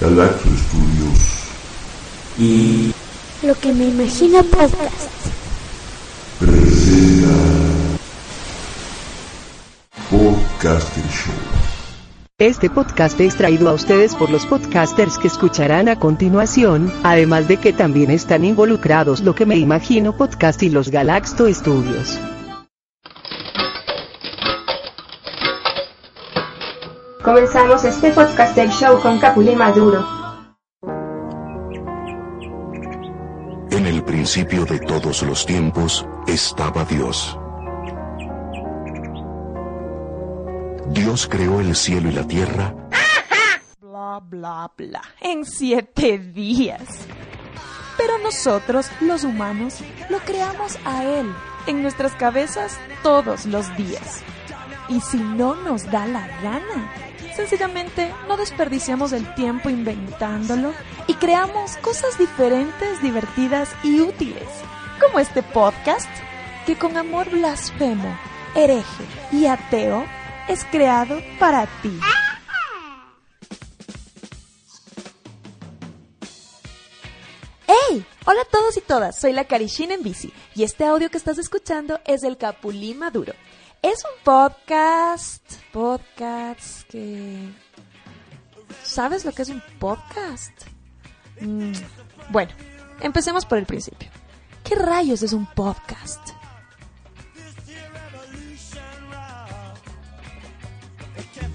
Galacto Studios y Lo que me imagino podcast. presenta Podcaster Show. Este podcast es traído a ustedes por los podcasters que escucharán a continuación, además de que también están involucrados lo que me imagino podcast y los Galaxto Studios. Comenzamos este podcaster show con Capuli Maduro. En el principio de todos los tiempos estaba Dios. Dios creó el cielo y la tierra Bla, bla, bla. En siete días. Pero nosotros, los humanos, lo creamos a Él en nuestras cabezas todos los días. Y si no nos da la gana, sencillamente no desperdiciamos el tiempo inventándolo y creamos cosas diferentes, divertidas y útiles, como este podcast, que con amor blasfemo, hereje y ateo es creado para ti. ¡Hey! Hola a todos y todas, soy la Karishina en bici y este audio que estás escuchando es el Capulí Maduro. Es un podcast, podcast que... ¿Sabes lo que es un podcast? Mm, bueno, empecemos por el principio. ¿Qué rayos es un podcast?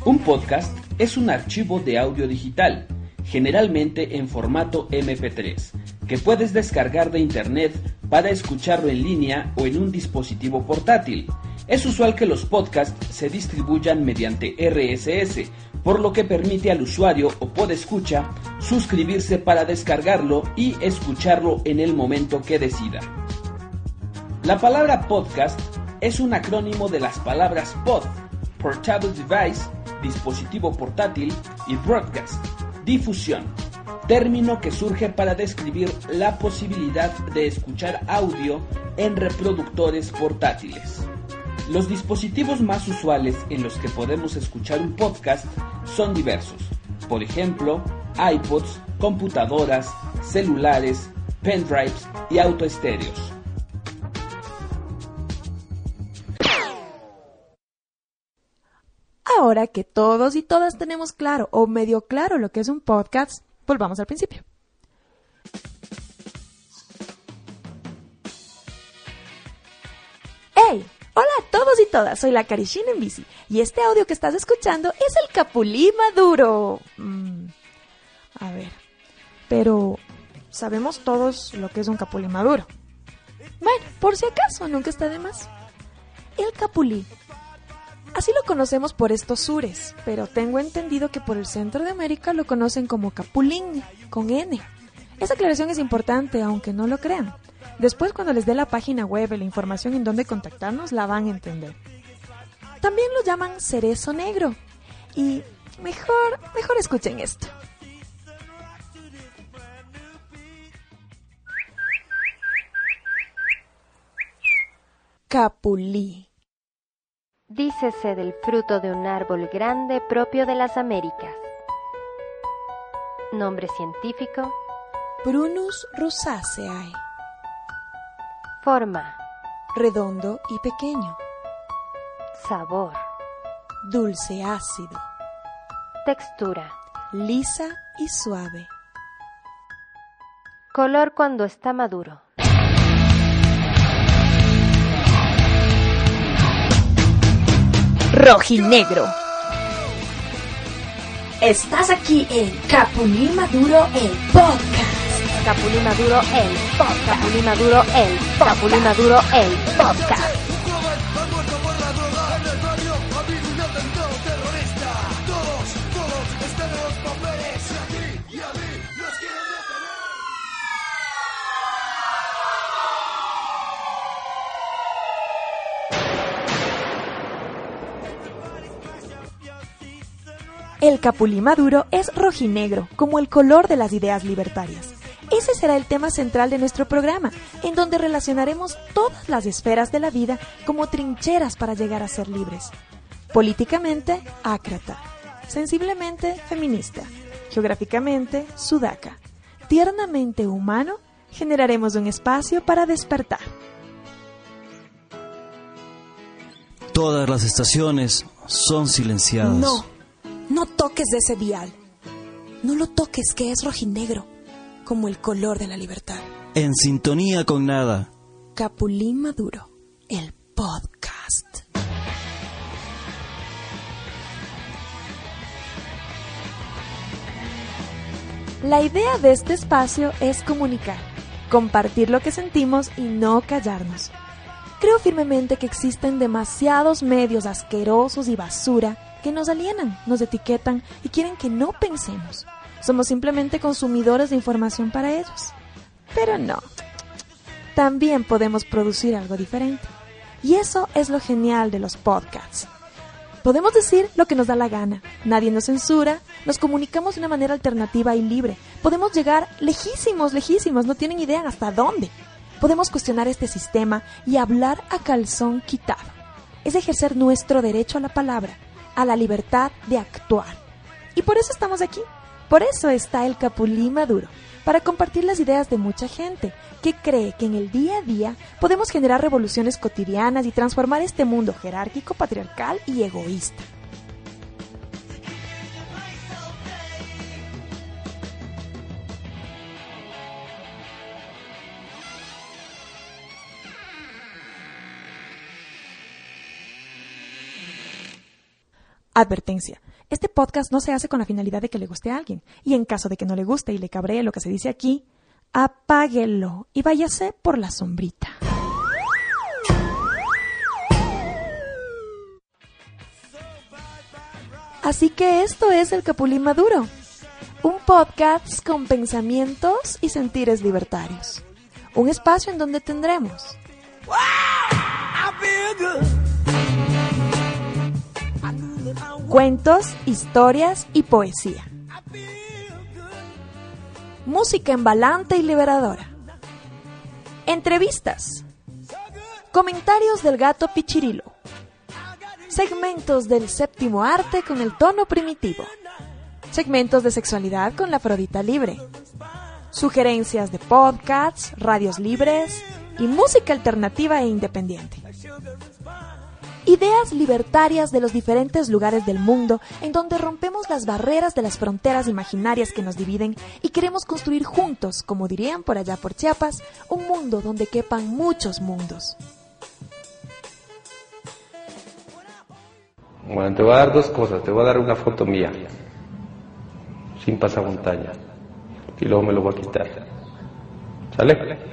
Un podcast es un archivo de audio digital, generalmente en formato MP3, que puedes descargar de internet para escucharlo en línea o en un dispositivo portátil. Es usual que los podcasts se distribuyan mediante RSS, por lo que permite al usuario o podescucha suscribirse para descargarlo y escucharlo en el momento que decida. La palabra podcast es un acrónimo de las palabras pod, portable device, dispositivo portátil y broadcast, difusión, término que surge para describir la posibilidad de escuchar audio en reproductores portátiles. Los dispositivos más usuales en los que podemos escuchar un podcast son diversos. Por ejemplo, iPods, computadoras, celulares, pendrives y autoestéreos. Ahora que todos y todas tenemos claro o medio claro lo que es un podcast, volvamos al principio. Hola a todos y todas, soy la Karishina en bici y este audio que estás escuchando es el Capulí Maduro. Mm, a ver, pero sabemos todos lo que es un capulí maduro. Bueno, por si acaso, nunca está de más. El capulí Así lo conocemos por estos sures, pero tengo entendido que por el centro de América lo conocen como capulín, con N. Esa aclaración es importante, aunque no lo crean. Después, cuando les dé la página web y la información en donde contactarnos, la van a entender. También lo llaman cerezo negro. Y mejor, mejor escuchen esto. Capulí. Dícese del fruto de un árbol grande propio de las Américas. Nombre científico, Prunus rosaceae. Forma, Redondo y pequeño. sabor, Dulce ácido. textura, Lisa y suave. color cuando está maduro, rojinegro. Estás aquí en Capulín Maduro, el podcast. Capulín Maduro, el podcast. Capulín Maduro, el podcast. Capulín Maduro, el podcast. El capulí maduro es rojinegro, como el color de las ideas libertarias. Ese será el tema central de nuestro programa, en donde relacionaremos todas las esferas de la vida como trincheras para llegar a ser libres. Políticamente, ácrata. Sensiblemente, feminista. Geográficamente, sudaca. Tiernamente humano, generaremos un espacio para despertar. Todas las estaciones son silenciadas. No, no toques de ese dial. No lo toques, que es rojinegro, como el color de la libertad. En sintonía con nada. Capulín Maduro, el podcast. La idea de este espacio es comunicar, compartir lo que sentimos y no callarnos. Creo firmemente que existen demasiados medios asquerosos y basura que nos alienan, nos etiquetan y quieren que no pensemos. Somos simplemente consumidores de información para ellos. Pero no. También podemos producir algo diferente. Y eso es lo genial de los podcasts. Podemos decir lo que nos da la gana, nadie nos censura, nos comunicamos de una manera alternativa y libre, podemos llegar lejísimos, lejísimos, no tienen idea hasta dónde. Podemos cuestionar este sistema y hablar a calzón quitado. Es ejercer nuestro derecho a la palabra, a la libertad de actuar. Y por eso estamos aquí. Por eso está el Capulí Maduro, para compartir las ideas de mucha gente que cree que en el día a día podemos generar revoluciones cotidianas y transformar este mundo jerárquico, patriarcal y egoísta. Advertencia. Este podcast no se hace con la finalidad de que le guste a alguien. Y en caso de que no le guste y le cabree lo que se dice aquí, apáguelo y váyase por la sombrita. Así que esto es el Capulí Maduro, un podcast con pensamientos y sentires libertarios. Un espacio en donde tendremos cuentos, historias y poesía. Música embalante y liberadora. Entrevistas. Comentarios del gato Pichirilo. Segmentos del séptimo arte con el tono primitivo. Segmentos de sexualidad con la Afrodita libre. Sugerencias de podcasts, radios libres y música alternativa e independiente. Ideas libertarias de los diferentes lugares del mundo en donde rompemos las barreras de las fronteras imaginarias que nos dividen y queremos construir juntos, como dirían por allá por Chiapas, un mundo donde quepan muchos mundos. Bueno, te voy a dar dos cosas. Te voy a dar una foto mía, sin pasamontaña, y luego me lo voy a quitar. ¿Sale?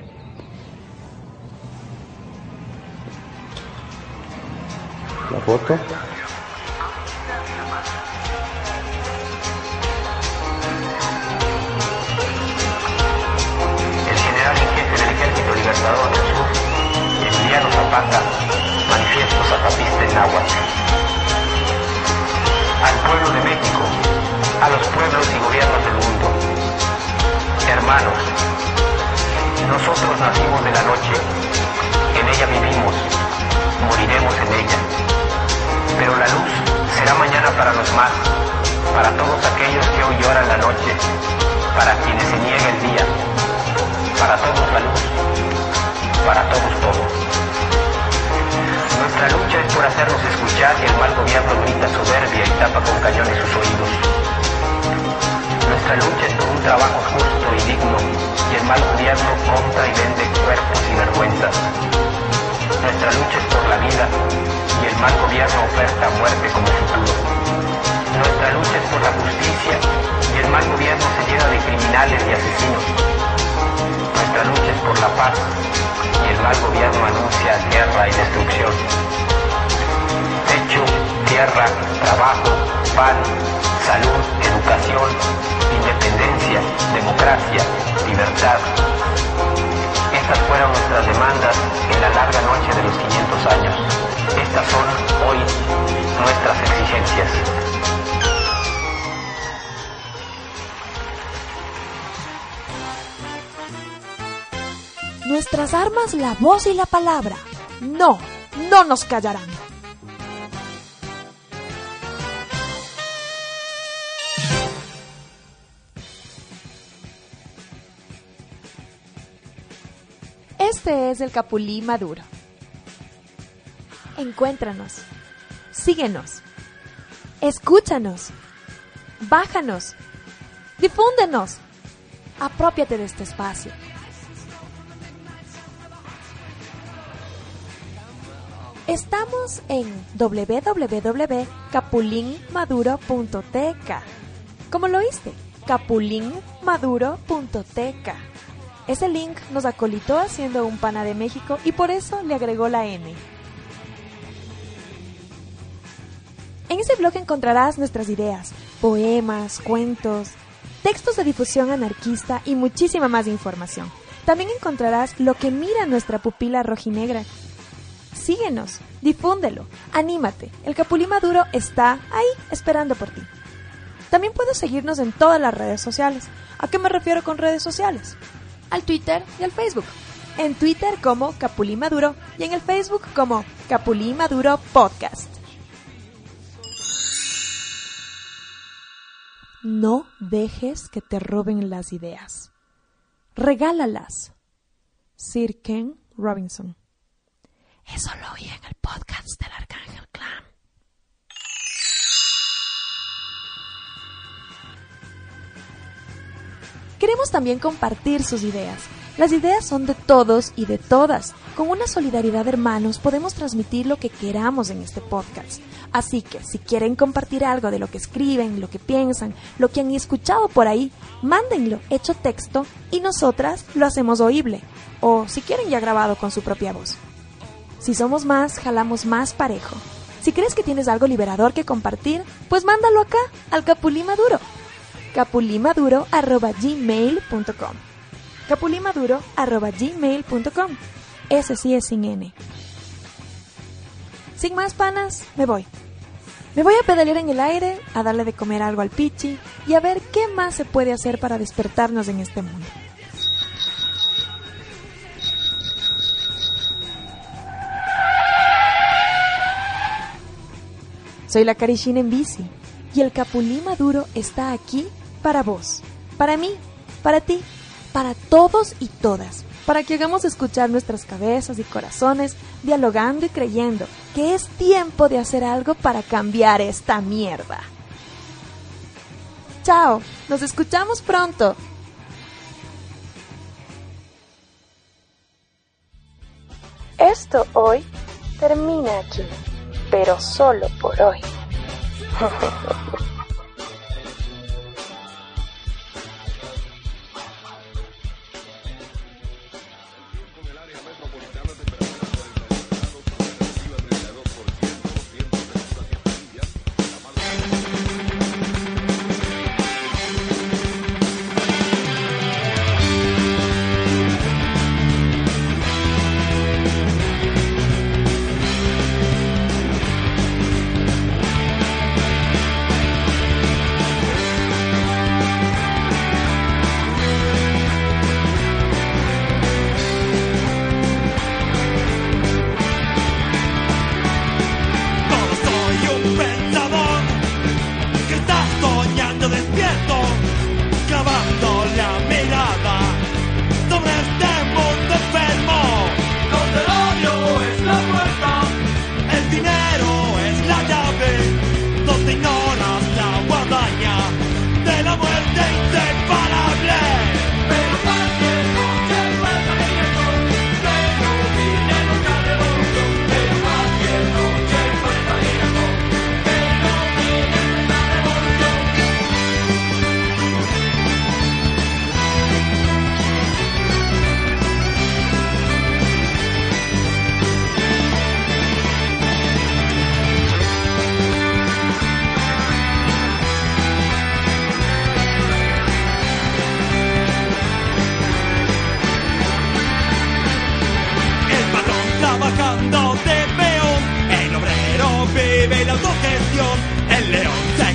Emiliano Zapata, manifiesto zapatista en Náhuatl. Al pueblo de México, a los pueblos y gobiernos del mundo. Hermanos, nosotros nacimos de la noche, en ella vivimos, moriremos en ella. Pero la luz será mañana para los más, para todos aquellos que hoy lloran la noche, para quienes se niega el día, para todos la luz, para todos todo. Nuestra lucha es por hacernos escuchar y el mal gobierno grita soberbia y tapa con cañones sus oídos. Nuestra lucha es por un trabajo justo y digno y el mal gobierno compra y vende cuerpos y vergüenzas. Nuestra lucha es por la vida y el mal gobierno oferta muerte como futuro. Nuestra lucha es por la justicia y el mal gobierno se llena de criminales y asesinos. Nuestra lucha es por la paz y el mal gobierno anuncia guerra y destrucción. Techo, tierra, trabajo, pan, salud, educación, independencia, democracia, libertad. Estas fueron nuestras demandas en la larga noche de los 500 años. Estas son hoy nuestras exigencias. Nuestras armas, la voz y la palabra. No, no nos callarán. Es el Capulí Maduro. Encuéntranos, síguenos, escúchanos, bájanos, difúndenos, apropiate de este espacio. Estamos en www.capulinmaduro.tk. ¿Cómo lo oíste? capulinmaduro.tk. Ese link nos acolitó haciendo un pana de México y por eso le agregó la N. En ese blog encontrarás nuestras ideas, poemas, cuentos, textos de difusión anarquista y muchísima más información. También encontrarás lo que mira nuestra pupila rojinegra. Síguenos, difúndelo, anímate. El Capulí Maduro está ahí esperando por ti. También puedes seguirnos en todas las redes sociales. ¿A qué me refiero con redes sociales? Al Twitter y al Facebook. En Twitter como Capulí Maduro y en el Facebook como Capulí Maduro Podcast. No dejes que te roben las ideas. Regálalas. Sir Ken Robinson. Eso lo oí en el podcast del Arcángel Clan. Queremos también compartir sus ideas. Las ideas son de todos y de todas. Con una solidaridad de hermanos podemos transmitir lo que queramos en este podcast. Así que si quieren compartir algo de lo que escriben, lo que piensan, lo que han escuchado por ahí, mándenlo hecho texto y nosotras lo hacemos oíble. O si quieren ya grabado con su propia voz. Si somos más, jalamos más parejo. Si crees que tienes algo liberador que compartir, pues mándalo acá, al Capulí Maduro. capulimaduro.gmail.com capulimaduro.gmail.com Ese sí es sin N. Sin más panas, me voy. Me voy a pedalear en el aire, a darle de comer algo al pichi y a ver qué más se puede hacer para despertarnos en este mundo. Soy la Karishina en bici y el Capulí Maduro está aquí para vos, para mí, para ti, para todos y todas, para que hagamos escuchar nuestras cabezas y corazones dialogando y creyendo que es tiempo de hacer algo para cambiar esta mierda. Chao, nos escuchamos pronto. Esto hoy termina aquí, pero solo por hoy.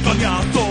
león se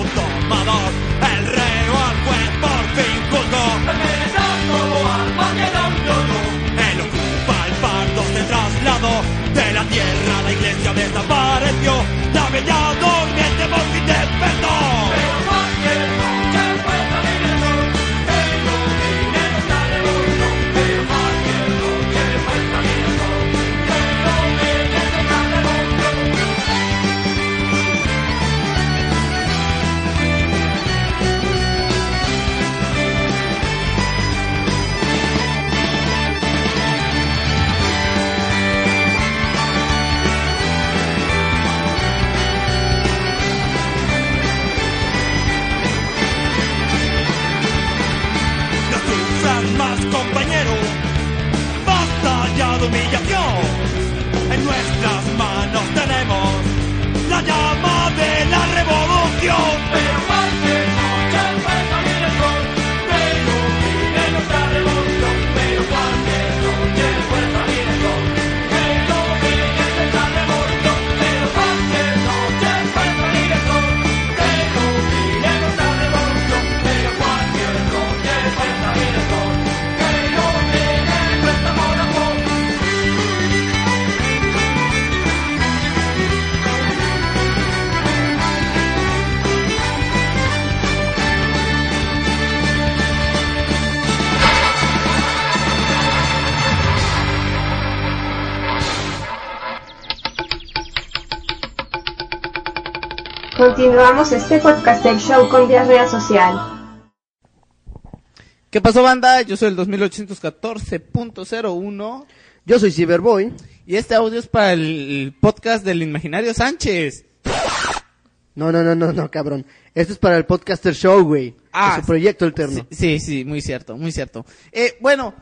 Continuamos este podcast del show con diarrea social. ¿Qué pasó, banda? Yo soy el 2814.01. Yo soy Cyberboy. Y este audio es para el podcast del Imaginario Sánchez. No, no, no, no, no, cabrón. Esto es para el Podcaster Show, güey. Ah, su proyecto alterno. Sí, sí, muy cierto, muy cierto. Eh, bueno,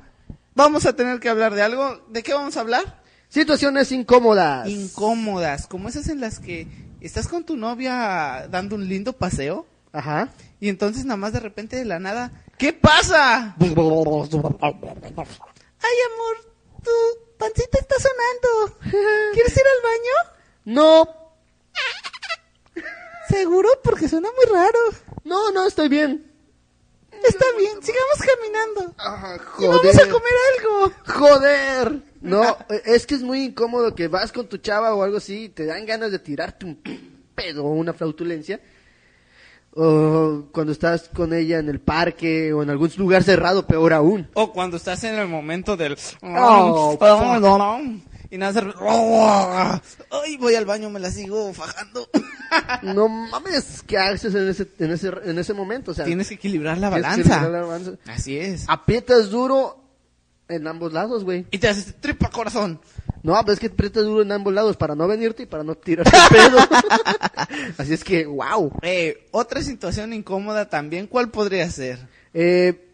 vamos a tener que hablar de algo. ¿De qué vamos a hablar? Situaciones incómodas. Incómodas, como esas en las que estás con tu novia dando un lindo paseo. Ajá. Y entonces nada más de repente de la nada, ¿qué pasa? Ay, amor, tu pancita está sonando. ¿Quieres ir al baño? No. ¿Seguro? Porque suena muy raro. No, no, estoy bien. Está bien, sigamos caminando. Y joder. vamos a comer algo. Joder. No, eh, es que es muy incómodo que vas con tu chava o algo así y te dan ganas de tirarte un pedo o una flautulencia. O cuando estás con ella en el parque o en algún lugar cerrado, peor aún. O cuando estás en el momento del... Oh, y nada, hacer- Ay, voy al baño, me la sigo fajando. No mames, ¿qué haces en ese, en ese, en ese momento? O sea, Tienes que equilibrar la balanza. equilibrar la balanza. Así es. Aprietas duro en ambos lados, güey. Y te haces tripa corazón. No, pero es que aprietas duro en ambos lados para no venirte y para no tirarte el pedo. Así es que, wow. Eh, otra situación incómoda también, ¿cuál podría ser? Eh,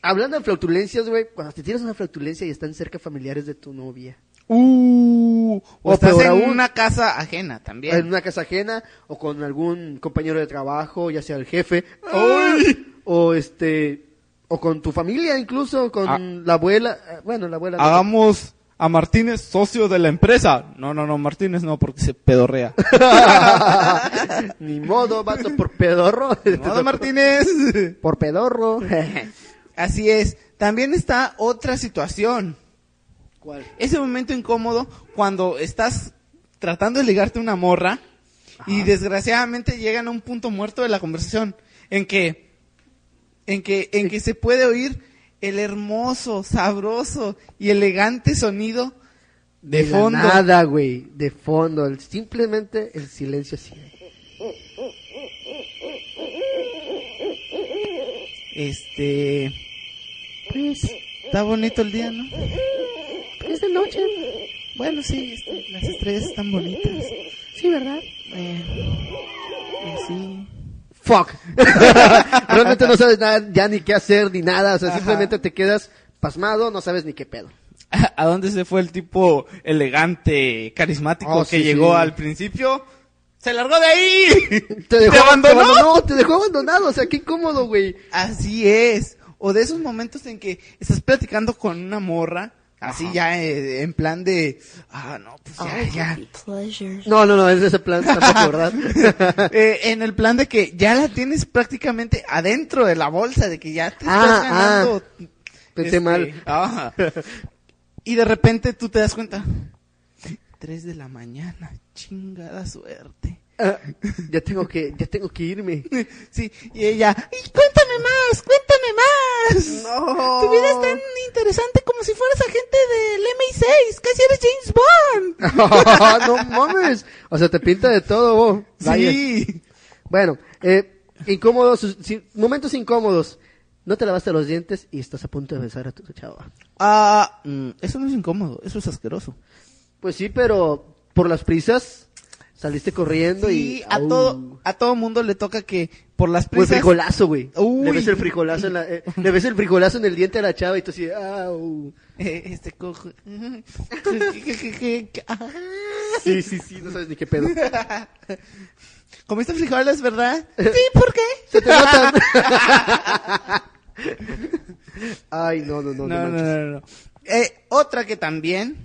hablando de flautulencias, güey, cuando te tiras una flautulencia y están cerca familiares de tu novia. Uh, o, O estás en aún, una casa ajena también. En una casa ajena o con algún compañero de trabajo, ya sea el jefe. ¡Ay! O este, o con tu familia incluso, con Ah. la abuela. eh, Bueno, la abuela. Hagamos a Martínez socio de la empresa. No, no, no, Martínez no, porque se pedorrea. Ni modo, vato, por pedorro. Ni modo, Martínez. Por pedorro. Así es. También está otra situación. ¿Cuál? Ese momento incómodo cuando estás tratando de ligarte una morra y desgraciadamente llegan a un punto muerto de la conversación en que en que en que se puede oír el hermoso, sabroso y elegante sonido de, la fondo. Nada, güey, de fondo. el- Simplemente el silencio así. Este pues está bonito el día, ¿no? Es de noche. Bueno, sí, este, las estrellas están bonitas. Sí, ¿verdad? Eh, eh, sí. Fuck. Realmente no sabes nada, ya ni qué hacer ni nada. O sea, Ajá. simplemente te quedas pasmado, no sabes ni qué pedo. ¿A dónde se fue el tipo elegante, carismático Oh, que sí, llegó sí. al principio? ¡Se largó de ahí! Te dejó ¿Te abandonó? Te abandonó, te dejó abandonado. O sea, qué incómodo, güey. Así es. O de esos momentos en que estás platicando con una morra Así ya eh, en plan de, ah, no, pues ya, ya. No, no, no, es ese plan tampoco, ¿verdad? Eh, en el plan de que ya la tienes prácticamente adentro de la bolsa, de que ya te Ah, estás ganando. ah. Pensé mal. ajá. Y de repente tú te das cuenta, tres de la mañana, chingada suerte. Ah, ya tengo que, ya tengo que irme. Sí, y ella, "Y cuéntame más, cuéntame más. No. Tu vida es tan interesante como si fueras agente del MI6, casi eres James Bond. no mames. O sea, te pinta de todo, vos. Vaya. Sí. Bueno, eh, incómodos, momentos incómodos. No te lavaste los dientes y estás a punto de besar a tu chava. Ah, mm, eso no es incómodo, eso es asqueroso. Pues sí, pero por las prisas saliste corriendo Sí, y... a Au. todo, a todo mundo le toca que por las el prisas... frijolazo, güey. Le ves el frijolazo en la, eh, le ves el frijolazo en el diente a la chava y tú así, au. Eh, este cojo. Sí, sí, sí, no sabes ni qué pedo. ¿Comiste frijoles, verdad? Sí, ¿por qué? Se te notan. Ay, no, no, no, no, No, no, manches. no, no. Eh, otra que también,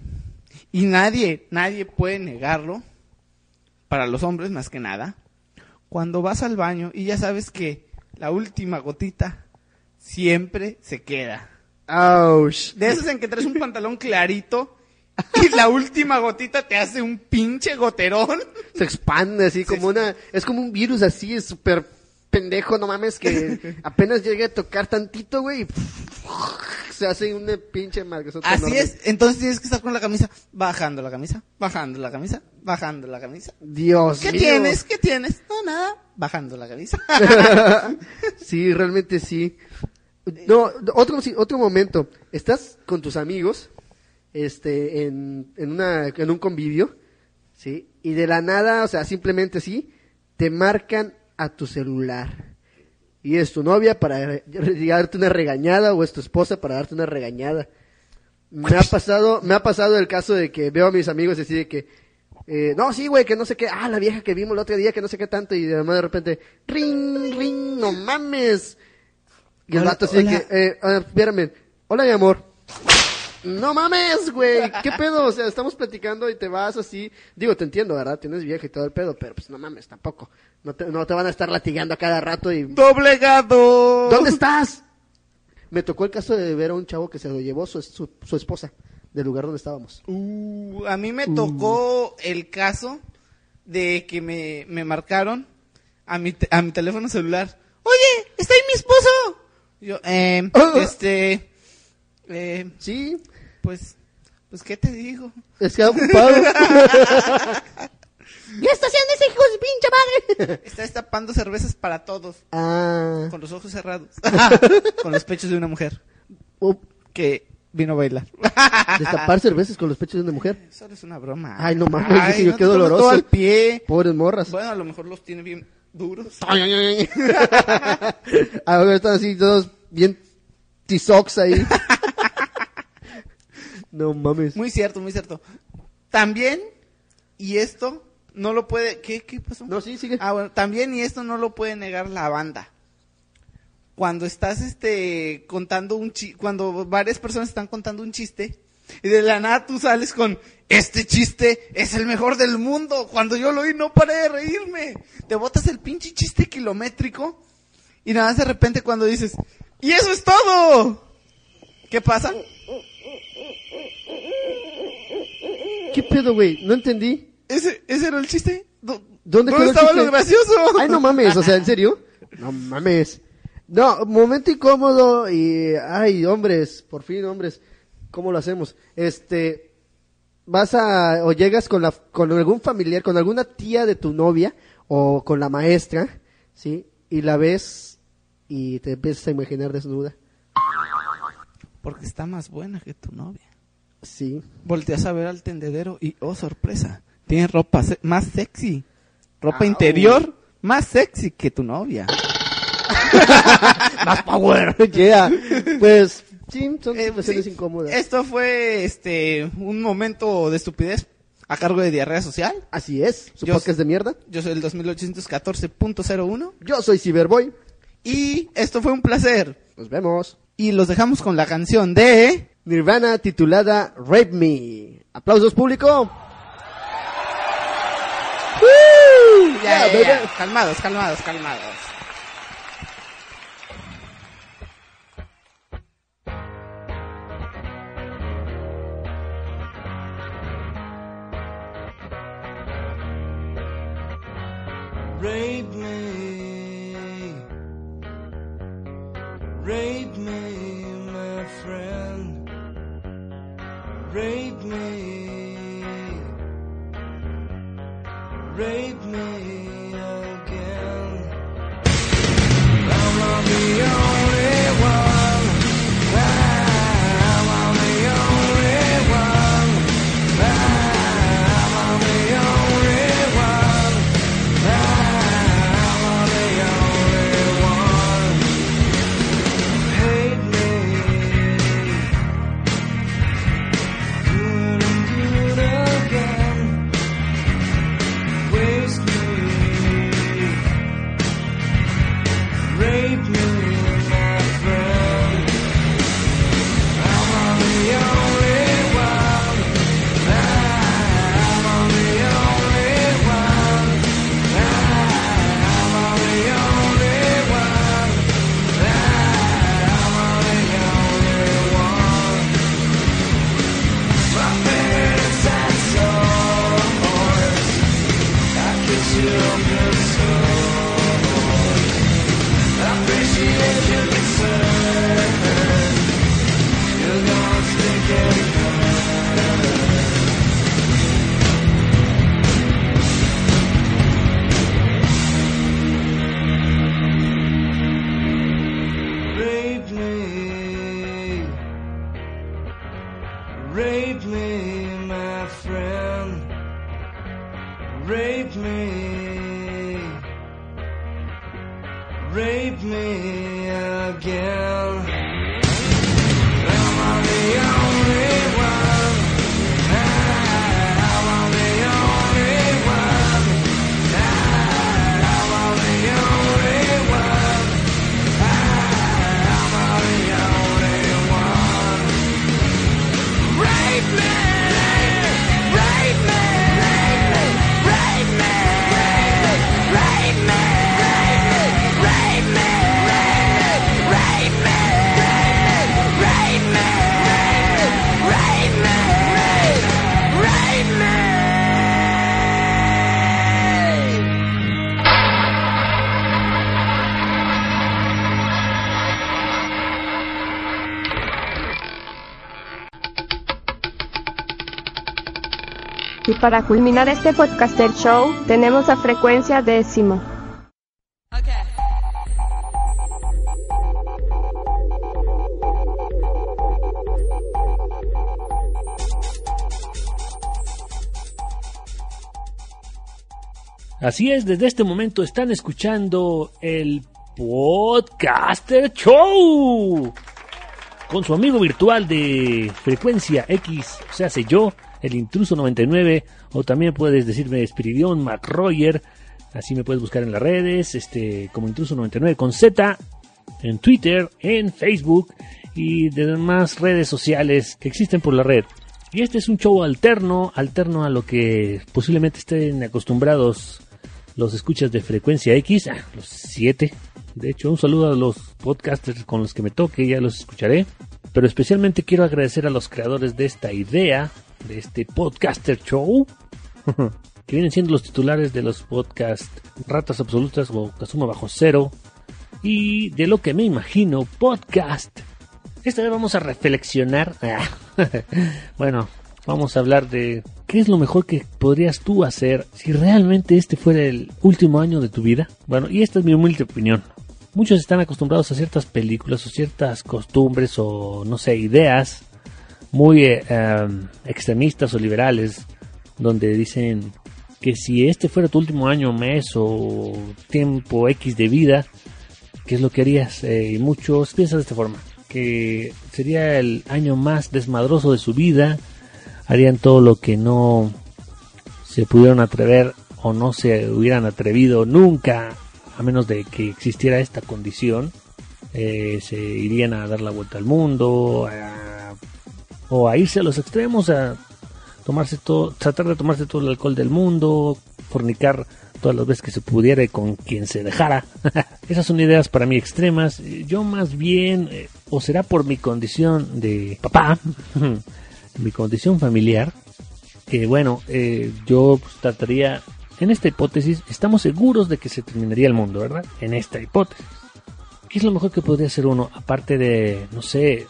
y nadie, nadie puede negarlo, para los hombres más que nada, cuando vas al baño y ya sabes que la última gotita siempre se queda. Ouch. De esos en que traes un pantalón clarito y la última gotita te hace un pinche goterón. Se expande así como una, es como un virus así, es súper pendejo, no mames, que apenas llegue a tocar tantito, güey, se hace una pinche marquesota Así enorme. es, entonces tienes que estar con la camisa, bajando la camisa, bajando la camisa, bajando la camisa. Dios ¿Qué mío. tienes? ¿Qué tienes? No, nada, bajando la camisa. sí, realmente sí. No, otro, otro momento. Estás con tus amigos, este, en, en una, en un convivio, sí, y de la nada, o sea, simplemente sí, te marcan a tu celular. Y es tu novia para darte una regañada o es tu esposa para darte una regañada. Me ha pasado, me ha pasado el caso de que veo a mis amigos y así de que, eh, no, sí, güey, que no sé qué, ah, la vieja que vimos el otro día, que no sé qué tanto, y además de repente, ring, ring, no mames. Y el Hola, vato así de que, eh, espérame, hola mi amor. No mames, güey, qué pedo, o sea, estamos platicando y te vas así, digo, te entiendo, ¿verdad? Tienes vieja y todo el pedo, pero pues no mames, tampoco. No te, no te van a estar latigando a cada rato y... ¡Doblegado! ¿Dónde estás? Me tocó el caso de ver a un chavo que se lo llevó su, su, su esposa del lugar donde estábamos. Uh, a mí me tocó el caso de que me, me marcaron a mi, te- a mi teléfono celular. Oye, está ahí mi esposo. Yo, eh, este, eh, sí, pues, pues, ¿qué te digo? Es que ha ocupado. ¿Qué está haciendo ese hijo de pinche madre? Está destapando cervezas para todos. Ah. Con los ojos cerrados. con los pechos de una mujer. Oh, Que vino a bailar. destapar cervezas con los pechos de una mujer. Eso es una broma. Ay, no mames, Ay, dije yo, no qué doloroso. todo al pie. Pobres morras. Bueno, a lo mejor los tiene bien duros. Ahora están así todos bien tizocs ahí. No mames. Muy cierto, muy cierto. También, y esto no lo puede. ¿Qué, qué pasó? No, sí, sigue. Ah, bueno, también, y esto no lo puede negar la banda. Cuando estás este contando un chiste, cuando varias personas están contando un chiste, y de la nada tú sales con este chiste es el mejor del mundo. Cuando yo lo oí no paré de reírme. Te botas el pinche chiste kilométrico y nada más de repente cuando dices, ¡y eso es todo! ¿Qué pasa? ¿Qué pedo, güey? No entendí. ¿Ese, ese era el chiste? ¿Dó- ¿Dónde, ¿Dónde quedó el estaba chiste? lo gracioso? Ay, no mames, o sea, ¿en serio? No mames. No, momento incómodo y, ay, hombres, por fin, hombres, ¿cómo lo hacemos? Este, vas a, o llegas con la, con algún familiar, con alguna tía de tu novia, o con la maestra, ¿sí? Y la ves y te empiezas a imaginar desnuda. Porque está más buena que tu novia. Sí. Volteas a ver al tendedero y, oh, sorpresa, tiene ropa se- más sexy. Ropa Au. interior más sexy que tu novia. Más power, yeah. Pues, sí, son Eh, situaciones sí. incómodas. Esto fue este un momento de estupidez a cargo de Diarrea Social. Así es, su Yo- podcast de mierda. Yo soy el 2814.01 Yo soy Cyberboy. y esto fue un placer. Nos vemos. Y los dejamos con la canción de... Nirvana titulada Rape Me. Aplausos público. Ya, ya, Yeah, ya. baby. Calmados, calmados, calmados. Rape me, rape me, my friend. Rape me, rape me again. I wanna be your Rape me, rape me again. Para culminar este podcaster show, tenemos a frecuencia décimo. Así es, desde este momento están escuchando el Podcaster Show con su amigo virtual de frecuencia X, o sea, sé yo, el intruso 99, o también puedes decirme Espiridion McRoyer, así me puedes buscar en las redes, este, como intruso 99 con Z, en Twitter, en Facebook y demás redes sociales que existen por la red. Y este es un show alterno, alterno a lo que posiblemente estén acostumbrados los escuchas de frecuencia X, ah, los 7. De hecho, un saludo a los podcasters con los que me toque, ya los escucharé. Pero especialmente quiero agradecer a los creadores de esta idea, de este podcaster show, que vienen siendo los titulares de los podcasts Ratas Absolutas o Kazuma Bajo Cero, y de lo que me imagino podcast. Esta vez vamos a reflexionar. bueno, vamos a hablar de qué es lo mejor que podrías tú hacer si realmente este fuera el último año de tu vida. Bueno, y esta es mi humilde opinión. Muchos están acostumbrados a ciertas películas o ciertas costumbres o no sé, ideas muy eh, em, extremistas o liberales donde dicen que si este fuera tu último año, mes o tiempo X de vida, ¿qué es lo que harías? Eh, y muchos piensan de esta forma, que sería el año más desmadroso de su vida, harían todo lo que no se pudieron atrever o no se hubieran atrevido nunca, a menos de que existiera esta condición. Eh, se irían a dar la vuelta al mundo, a o a irse a los extremos, a tomarse todo, tratar de tomarse todo el alcohol del mundo, fornicar todas las veces que se pudiera y con quien se dejara. Esas son ideas para mí extremas. Yo más bien, eh, o será por mi condición de papá, mi condición familiar, que bueno, eh, yo pues, trataría, en esta hipótesis, estamos seguros de que se terminaría el mundo, ¿verdad? En esta hipótesis. ¿Qué es lo mejor que podría hacer uno? Aparte de, no sé,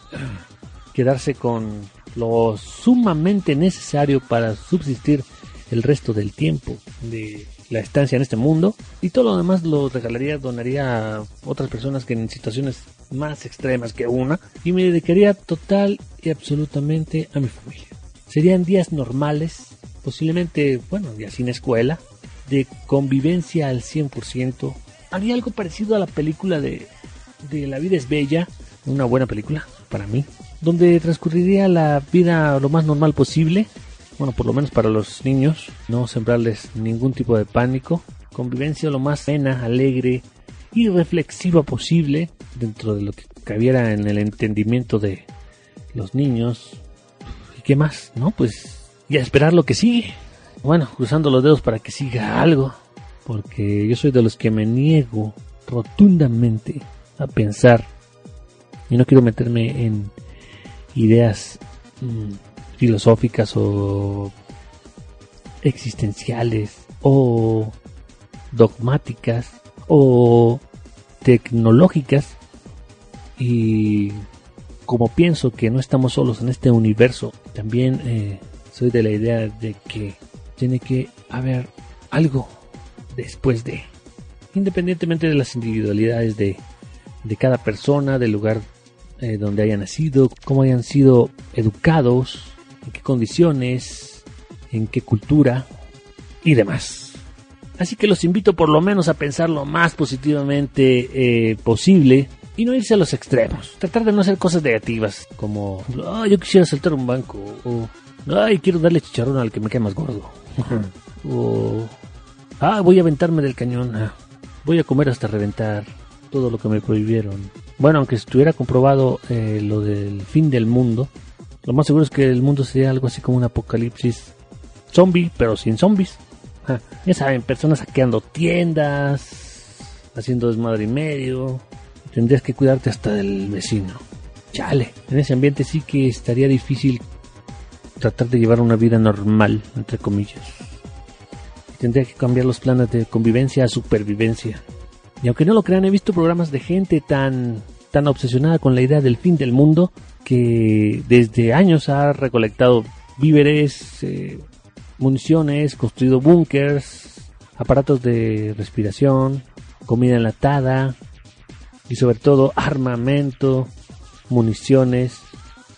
quedarse con lo sumamente necesario para subsistir el resto del tiempo de la estancia en este mundo y todo lo demás lo regalaría, donaría a otras personas que en situaciones más extremas que una y me dedicaría total y absolutamente a mi familia. Serían días normales, posiblemente, bueno, ya sin escuela, de convivencia al 100%. Haría algo parecido a la película de, de La vida es bella, una buena película para mí, donde transcurriría la vida lo más normal posible, bueno, por lo menos para los niños, no sembrarles ningún tipo de pánico, convivencia lo más pena, alegre y reflexiva posible dentro de lo que cabiera en el entendimiento de los niños. ¿Y qué más? No, pues ya esperar lo que sigue. Bueno, cruzando los dedos para que siga algo, porque yo soy de los que me niego rotundamente a pensar y no quiero meterme en ideas mmm, filosóficas o existenciales o dogmáticas o tecnológicas. Y como pienso que no estamos solos en este universo también eh, soy de la idea de que tiene que haber algo después de independientemente de las individualidades de, de cada persona del lugar eh, donde hayan nacido cómo hayan sido educados en qué condiciones, en qué cultura y demás. Así que los invito por lo menos a pensar lo más positivamente eh, posible y no irse a los extremos. Tratar de no hacer cosas negativas como, oh, yo quisiera saltar un banco o, ay, quiero darle chicharrón al que me quede más gordo. o, ah, voy a aventarme del cañón. Ah, voy a comer hasta reventar todo lo que me prohibieron. Bueno, aunque estuviera comprobado eh, lo del fin del mundo, lo más seguro es que el mundo sería algo así como un apocalipsis zombie, pero sin zombies. ya saben, personas saqueando tiendas, haciendo desmadre y medio. Tendrías que cuidarte hasta del vecino. Chale, en ese ambiente sí que estaría difícil tratar de llevar una vida normal, entre comillas. Tendría que cambiar los planes de convivencia a supervivencia. Y aunque no lo crean, he visto programas de gente tan, tan obsesionada con la idea del fin del mundo que desde años ha recolectado víveres, eh, municiones, construido búnkers, aparatos de respiración, comida enlatada y sobre todo armamento, municiones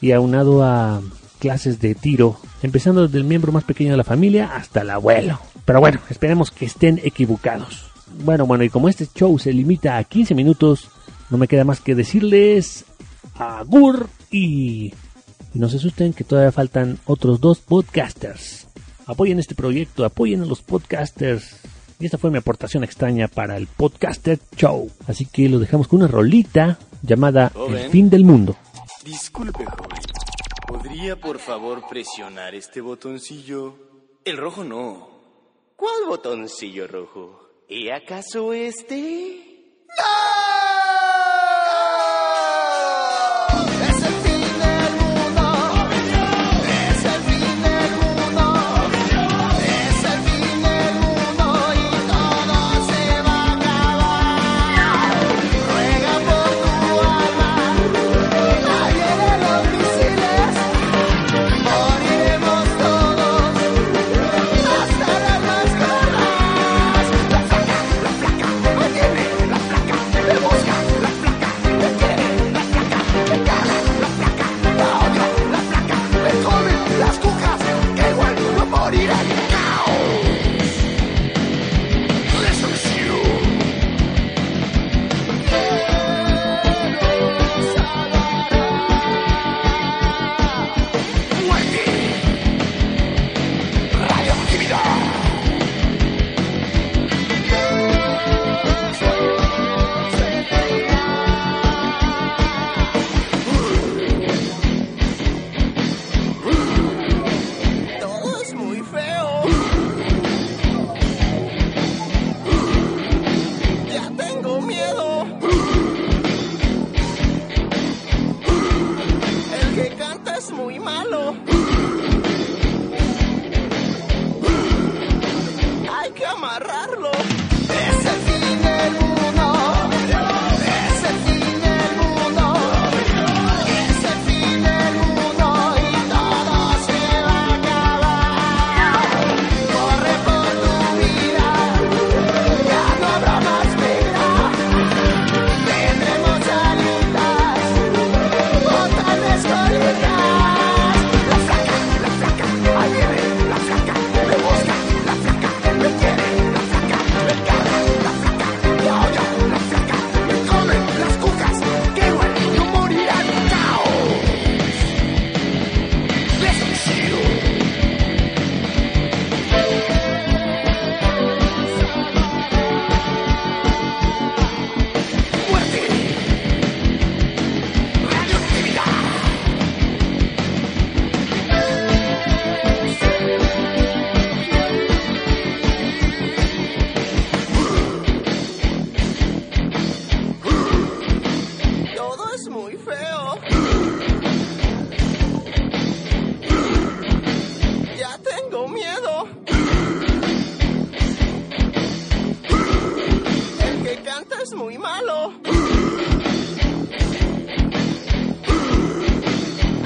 y aunado a clases de tiro, empezando desde el miembro más pequeño de la familia hasta el abuelo. Pero bueno, esperemos que estén equivocados. Bueno, bueno, y como este show se limita a 15 minutos, no me queda más que decirles agur y, no se asusten que todavía faltan otros dos podcasters. Apoyen este proyecto, apoyen a los podcasters. Y esta fue mi aportación extraña para el Podcaster Show. Así que lo dejamos con una rolita llamada El fin del mundo. Disculpe, joven. ¿Podría por favor presionar este botoncillo? El rojo no. ¿Cuál botoncillo rojo? ¿Y acaso este?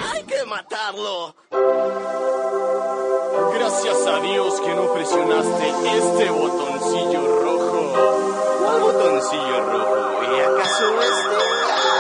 Hay que matarlo. Gracias a Dios que no presionaste este botoncillo rojo. ¿Cuál botoncillo rojo? ¿Y acaso este?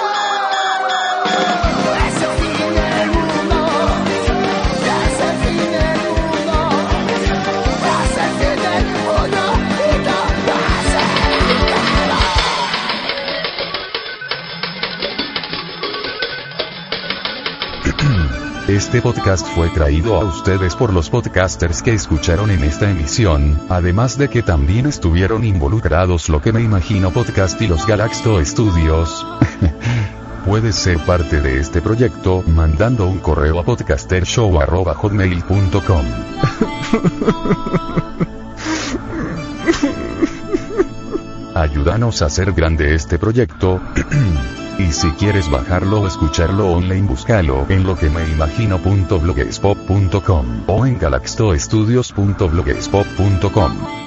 Este podcast fue traído a ustedes por los podcasters que escucharon en esta emisión, además de que también estuvieron involucrados lo que me imagino podcast y los Galaxto Studios. Puedes ser parte de este proyecto mandando un correo a podcastershow.hotmail.com. Ayúdanos a hacer grande este proyecto. y si quieres bajarlo o escucharlo online, búscalo en lo que me imagino.blogspot.com o en galaxtoestudios.blogspot.com.